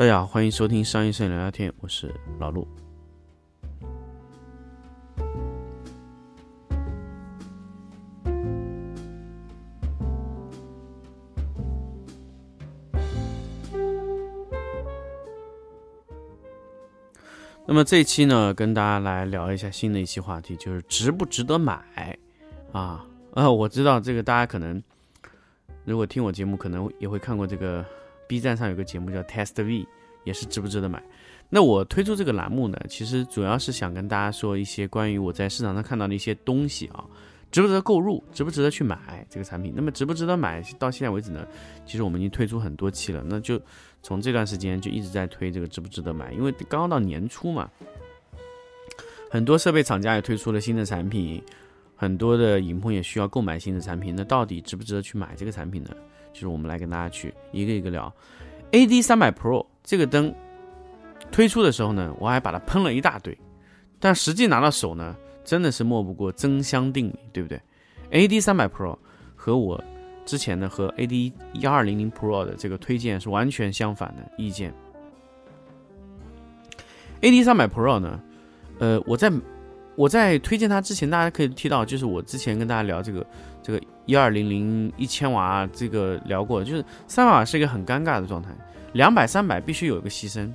大家好，欢迎收听商业摄影聊聊天，我是老陆。那么这一期呢，跟大家来聊一下新的一期话题，就是值不值得买啊？呃，我知道这个大家可能如果听我节目，可能也会看过这个 B 站上有个节目叫 Test V，也是值不值得买。那我推出这个栏目呢，其实主要是想跟大家说一些关于我在市场上看到的一些东西啊，值不值得购入，值不值得去买这个产品。那么值不值得买，到现在为止呢，其实我们已经推出很多期了，那就。从这段时间就一直在推这个值不值得买，因为刚刚到年初嘛，很多设备厂家也推出了新的产品，很多的影棚也需要购买新的产品。那到底值不值得去买这个产品呢？就是我们来跟大家去一个一个聊。AD 三百 Pro 这个灯推出的时候呢，我还把它喷了一大堆，但实际拿到手呢，真的是莫不过真香定理，对不对？AD 三百 Pro 和我。之前呢和 AD 幺二零零 Pro 的这个推荐是完全相反的意见。AD 三百 Pro 呢，呃，我在我在推荐它之前，大家可以提到，就是我之前跟大家聊这个这个一二零零一千瓦这个聊过，就是三百瓦是一个很尴尬的状态，两百三百必须有一个牺牲，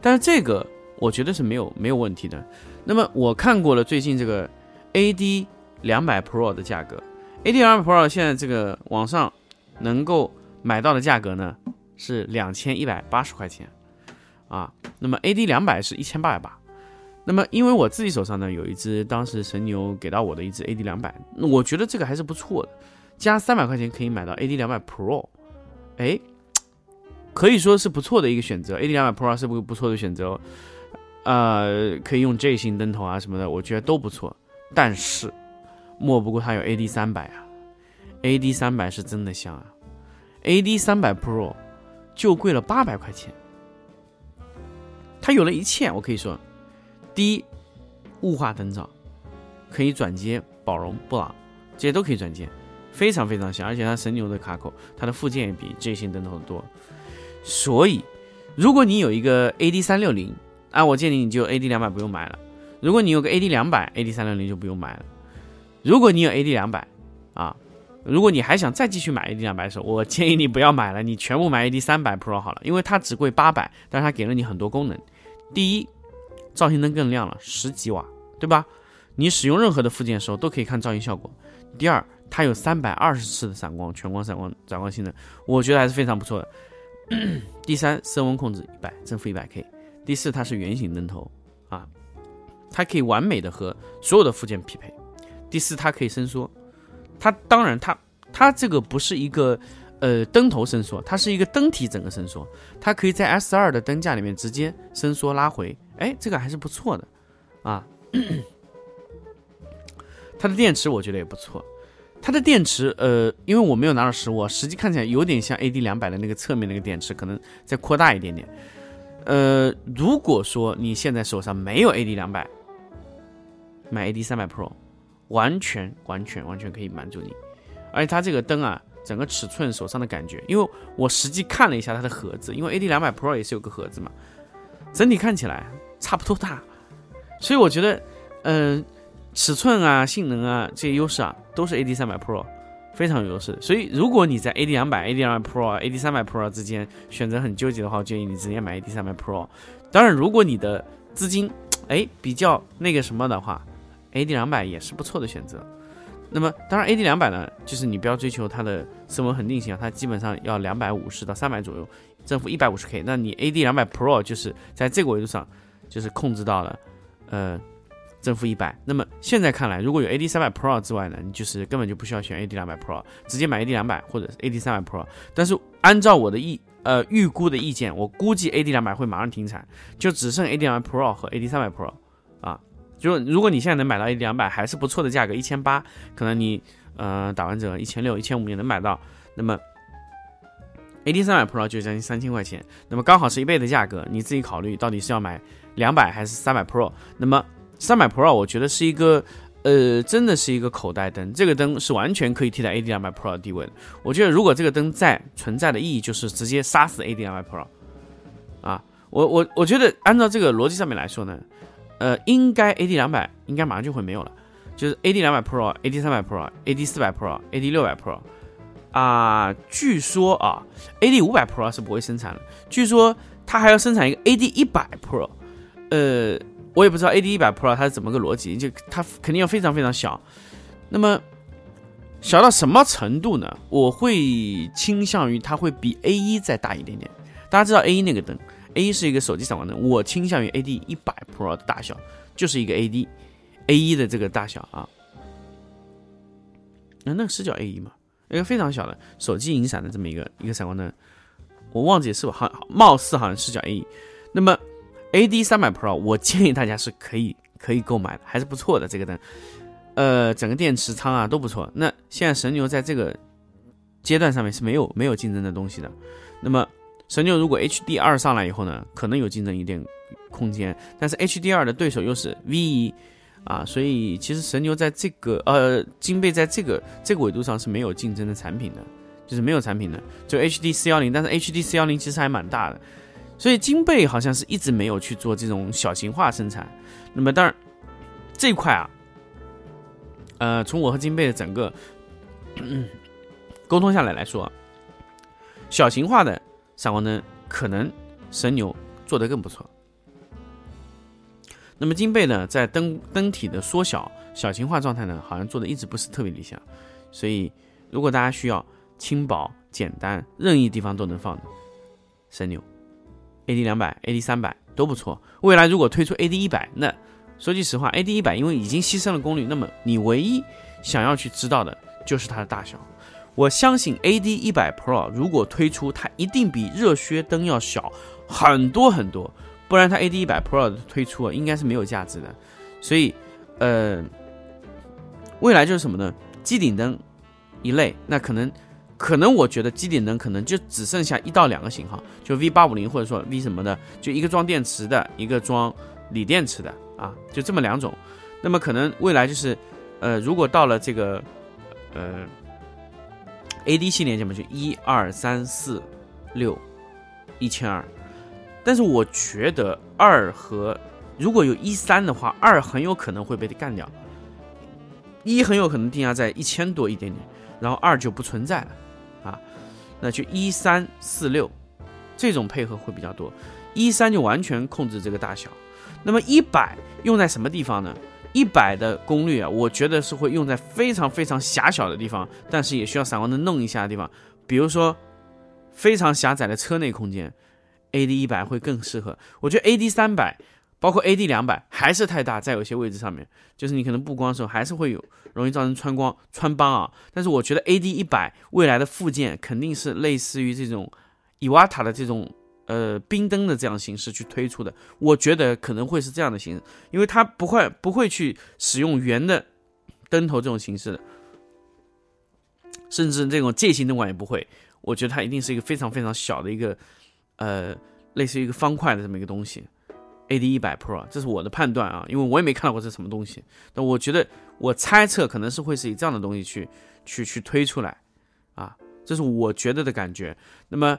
但是这个我觉得是没有没有问题的。那么我看过了最近这个 AD 两百 Pro 的价格。A D 两百 Pro 现在这个网上能够买到的价格呢是两千一百八十块钱啊，那么 A D 两百是一千八百八。那么因为我自己手上呢有一只当时神牛给到我的一只 A D 两百，那我觉得这个还是不错的，加三百块钱可以买到 A D 两百 Pro，哎，可以说是不错的一个选择。A D 两百 Pro 是不是不错的选择？呃，可以用 J 型灯头啊什么的，我觉得都不错，但是。莫不过它有 A D 三百啊，A D 三百是真的香啊，A D 三百 Pro 就贵了八百块钱。它有了一切，我可以说，第一，雾化灯罩可以转接宝荣、布朗，这些都可以转接，非常非常香，而且它神牛的卡口，它的附件也比 J 型灯头多。所以，如果你有一个 A D 三六零，啊，我建议你就 A D 两百不用买了；如果你有个 A D 两百，A D 三六零就不用买了。如果你有 AD 两百啊，如果你还想再继续买 AD 两百的时候，我建议你不要买了，你全部买 AD 三百 Pro 好了，因为它只贵八百，但是它给了你很多功能。第一，造型灯更亮了，十几瓦，对吧？你使用任何的附件的时候都可以看造型效果。第二，它有三百二十次的闪光，全光闪光闪光性能，我觉得还是非常不错的。第三，色温控制一百，正负一百 K。第四，它是圆形灯头啊，它可以完美的和所有的附件匹配。第四，它可以伸缩，它当然，它它这个不是一个呃灯头伸缩，它是一个灯体整个伸缩，它可以在 S 二的灯架里面直接伸缩拉回，哎，这个还是不错的啊。它的电池我觉得也不错，它的电池呃，因为我没有拿到实物，实际看起来有点像 AD 两百的那个侧面那个电池，可能再扩大一点点。呃，如果说你现在手上没有 AD 两百，买 AD 三百 Pro。完全完全完全可以满足你，而且它这个灯啊，整个尺寸手上的感觉，因为我实际看了一下它的盒子，因为 AD 两百 Pro 也是有个盒子嘛，整体看起来差不多大，所以我觉得，嗯，尺寸啊、性能啊这些优势啊，都是 AD 三百 Pro 非常有优势。所以如果你在 AD 两百、AD 两百 Pro、AD 三百 Pro 之间选择很纠结的话，我建议你直接买 AD 三百 Pro。当然，如果你的资金哎比较那个什么的话，A D 两百也是不错的选择，那么当然 A D 两百呢，就是你不要追求它的色温恒定性啊，它基本上要两百五十到三百左右，正负一百五十 K。那你 A D 两百 Pro 就是在这个维度上，就是控制到了呃正负一百。那么现在看来，如果有 A D 三百 Pro 之外呢，你就是根本就不需要选 A D 两百 Pro，直接买 A D 两百或者 A D 三百 Pro。但是按照我的意呃预估的意见，我估计 A D 两百会马上停产，就只剩 A D 两百 Pro 和 A D 三百 Pro。就如果你现在能买到一两百，还是不错的价格，一千八，可能你呃打完折一千六、一千五也能买到。那么 A D 三百 Pro 就将近三千块钱，那么刚好是一倍的价格，你自己考虑到底是要买两百还是三百 Pro。那么三百 Pro 我觉得是一个呃真的是一个口袋灯，这个灯是完全可以替代 A D 两百 Pro 的地位的。我觉得如果这个灯在存在的意义就是直接杀死 A D 两百 Pro，啊我我我觉得按照这个逻辑上面来说呢，呃，应该 AD 两百应该马上就会没有了，就是 AD 两百 Pro、AD 三百 Pro、AD 四百 Pro、AD 六百 Pro 啊，据说啊，AD 五百 Pro 是不会生产的，据说它还要生产一个 AD 一百 Pro，呃，我也不知道 AD 一百 Pro 它是怎么个逻辑，就它肯定要非常非常小，那么。小到什么程度呢？我会倾向于它会比 A 一再大一点点。大家知道 A 一那个灯，A 一是一个手机闪光灯，我倾向于 AD 一百 Pro 的大小，就是一个 AD，A 一的这个大小啊。那那个是叫 A 一吗？一个非常小的手机引闪的这么一个一个闪光灯，我忘记是不好，貌似好像是叫 A 一。那么 AD 三百 Pro，我建议大家是可以可以购买的，还是不错的这个灯。呃，整个电池仓啊都不错。那现在神牛在这个阶段上面是没有没有竞争的东西的。那么神牛如果 HD 二上来以后呢，可能有竞争一点空间。但是 HD 二的对手又是 V 一啊，所以其实神牛在这个呃金贝在这个这个维度上是没有竞争的产品的，就是没有产品的。就 HD 四幺零，但是 HD 四幺零其实还蛮大的，所以金贝好像是一直没有去做这种小型化生产。那么当然这一块啊。呃，从我和金贝的整个嗯 沟通下来来说，小型化的闪光灯可能神牛做得更不错。那么金贝呢，在灯灯体的缩小、小型化状态呢，好像做的一直不是特别理想。所以，如果大家需要轻薄、简单、任意地方都能放的神牛，AD 两百、AD 三百都不错。未来如果推出 AD 一百，那说句实话，AD 一百因为已经牺牲了功率，那么你唯一想要去知道的就是它的大小。我相信 AD 一百 Pro 如果推出，它一定比热靴灯要小很多很多，不然它 AD 一百 Pro 的推出啊，应该是没有价值的。所以，呃，未来就是什么呢？机顶灯一类，那可能可能我觉得机顶灯可能就只剩下一到两个型号，就 V 八五零或者说 V 什么的，就一个装电池的，一个装锂电池的。啊，就这么两种，那么可能未来就是，呃，如果到了这个，呃，A D 系列，这么就一二三四六一千二，但是我觉得二和如果有一三的话，二很有可能会被干掉，一很有可能定价在一千多一点点，然后二就不存在了，啊，那就一三四六这种配合会比较多，一三就完全控制这个大小。那么一百用在什么地方呢？一百的功率啊，我觉得是会用在非常非常狭小的地方，但是也需要闪光灯弄一下的地方，比如说非常狭窄的车内空间，AD 一百会更适合。我觉得 AD 三百，包括 AD 两百还是太大，在有些位置上面，就是你可能布光的时候还是会有容易造成穿光穿帮啊。但是我觉得 AD 一百未来的附件肯定是类似于这种伊瓦塔的这种。呃，冰灯的这样形式去推出的，我觉得可能会是这样的形式，因为它不会不会去使用圆的灯头这种形式的，甚至这种戒形灯管也不会。我觉得它一定是一个非常非常小的一个，呃，类似于一个方块的这么一个东西。AD 一百 Pro，这是我的判断啊，因为我也没看到过这什么东西。但我觉得，我猜测可能是会是以这样的东西去去去推出来，啊，这是我觉得的感觉。那么。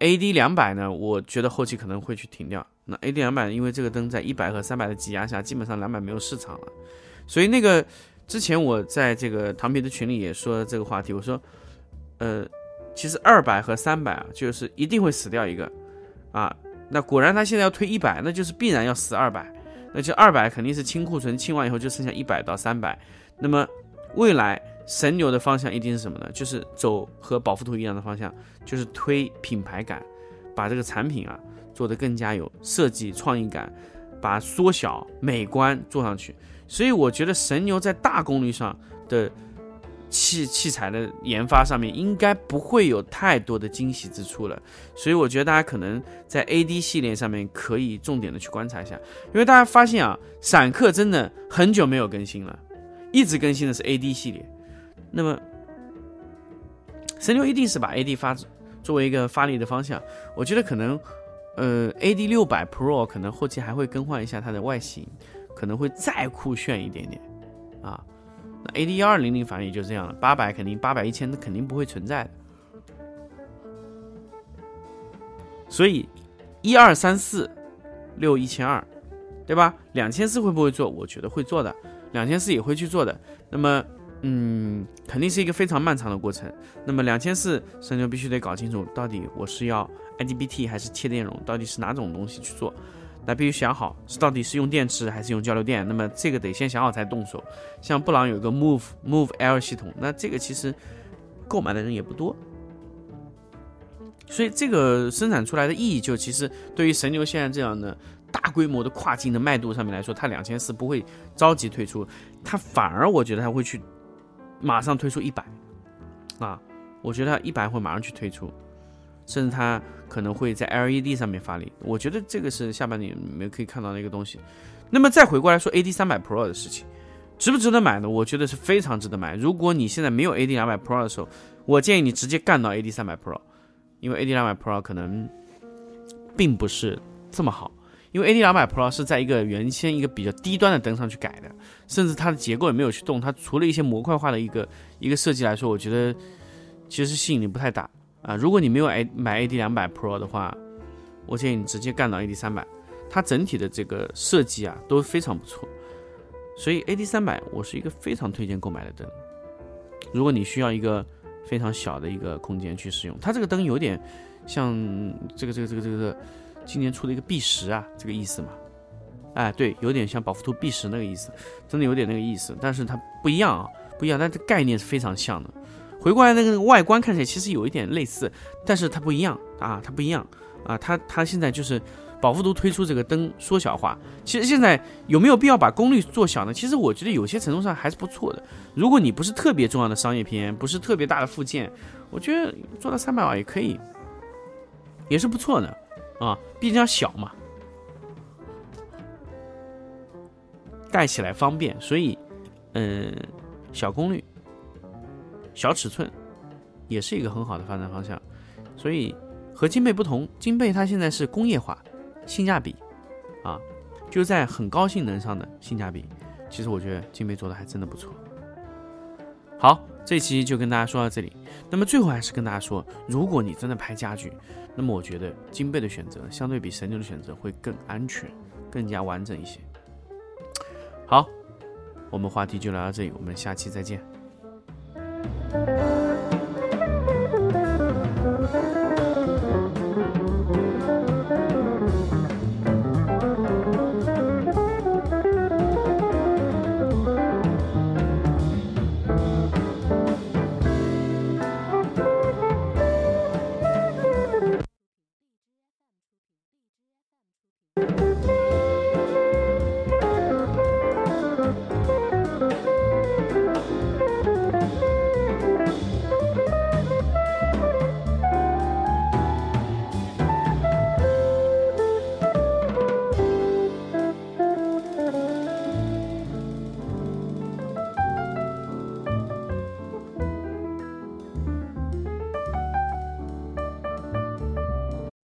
A D 两百呢？我觉得后期可能会去停掉。那 A D 两百，因为这个灯在一百和三百的挤压下，基本上两百没有市场了。所以那个之前我在这个唐皮的群里也说这个话题，我说，呃，其实二百和三百啊，就是一定会死掉一个啊。那果然他现在要推一百，那就是必然要死二百。那就二百肯定是清库存，清完以后就剩下一百到三百。那么未来。神牛的方向一定是什么呢？就是走和宝富图一样的方向，就是推品牌感，把这个产品啊做得更加有设计创意感，把缩小美观做上去。所以我觉得神牛在大功率上的器器材的研发上面，应该不会有太多的惊喜之处了。所以我觉得大家可能在 AD 系列上面可以重点的去观察一下，因为大家发现啊，闪客真的很久没有更新了，一直更新的是 AD 系列。那么，神牛一定是把 AD 发作为一个发力的方向。我觉得可能，呃，AD 六百 Pro 可能后期还会更换一下它的外形，可能会再酷炫一点点啊。那 AD 幺二零零反正也就这样了，八百肯定八百一千肯定不会存在的。所以一二三四六一千二，对吧？两千四会不会做？我觉得会做的，两千四也会去做的。那么，嗯，肯定是一个非常漫长的过程。那么两千四，神牛必须得搞清楚，到底我是要 IGBT 还是贴电容，到底是哪种东西去做。那必须想好是到底是用电池还是用交流电，那么这个得先想好才动手。像布朗有一个 Move Move L 系统，那这个其实购买的人也不多，所以这个生产出来的意义就其实对于神牛现在这样的大规模的跨境的脉度上面来说，它两千四不会着急推出，它反而我觉得它会去马上推出一百啊，我觉得它一百会马上去推出。甚至它可能会在 LED 上面发力，我觉得这个是下半年你们可以看到的一个东西。那么再回过来说 AD 三百 Pro 的事情，值不值得买呢？我觉得是非常值得买。如果你现在没有 AD 两百 Pro 的时候，我建议你直接干到 AD 三百 Pro，因为 AD 两百 Pro 可能并不是这么好，因为 AD 两百 Pro 是在一个原先一个比较低端的灯上去改的，甚至它的结构也没有去动，它除了一些模块化的一个一个设计来说，我觉得其实吸引力不太大。啊，如果你没有 A 买 AD 两百 Pro 的话，我建议你直接干到 AD 三百，它整体的这个设计啊都非常不错，所以 AD 三百我是一个非常推荐购买的灯。如果你需要一个非常小的一个空间去使用，它这个灯有点像这个这个这个这个今年出的一个 B 十啊，这个意思嘛？哎，对，有点像宝富图 B 十那个意思，真的有点那个意思，但是它不一样啊，不一样，但这概念是非常像的。回过来那个外观看起来其实有一点类似，但是它不一样啊，它不一样啊，它它现在就是宝富图推出这个灯缩小化，其实现在有没有必要把功率做小呢？其实我觉得有些程度上还是不错的。如果你不是特别重要的商业片，不是特别大的附件，我觉得做到三百瓦也可以，也是不错的啊，毕竟小嘛，带起来方便，所以嗯，小功率。小尺寸，也是一个很好的发展方向，所以和金贝不同，金贝它现在是工业化，性价比，啊，就在很高性能上的性价比，其实我觉得金贝做的还真的不错。好，这期就跟大家说到这里。那么最后还是跟大家说，如果你真的拍家具，那么我觉得金贝的选择相对比神牛的选择会更安全，更加完整一些。好，我们话题就聊到这里，我们下期再见。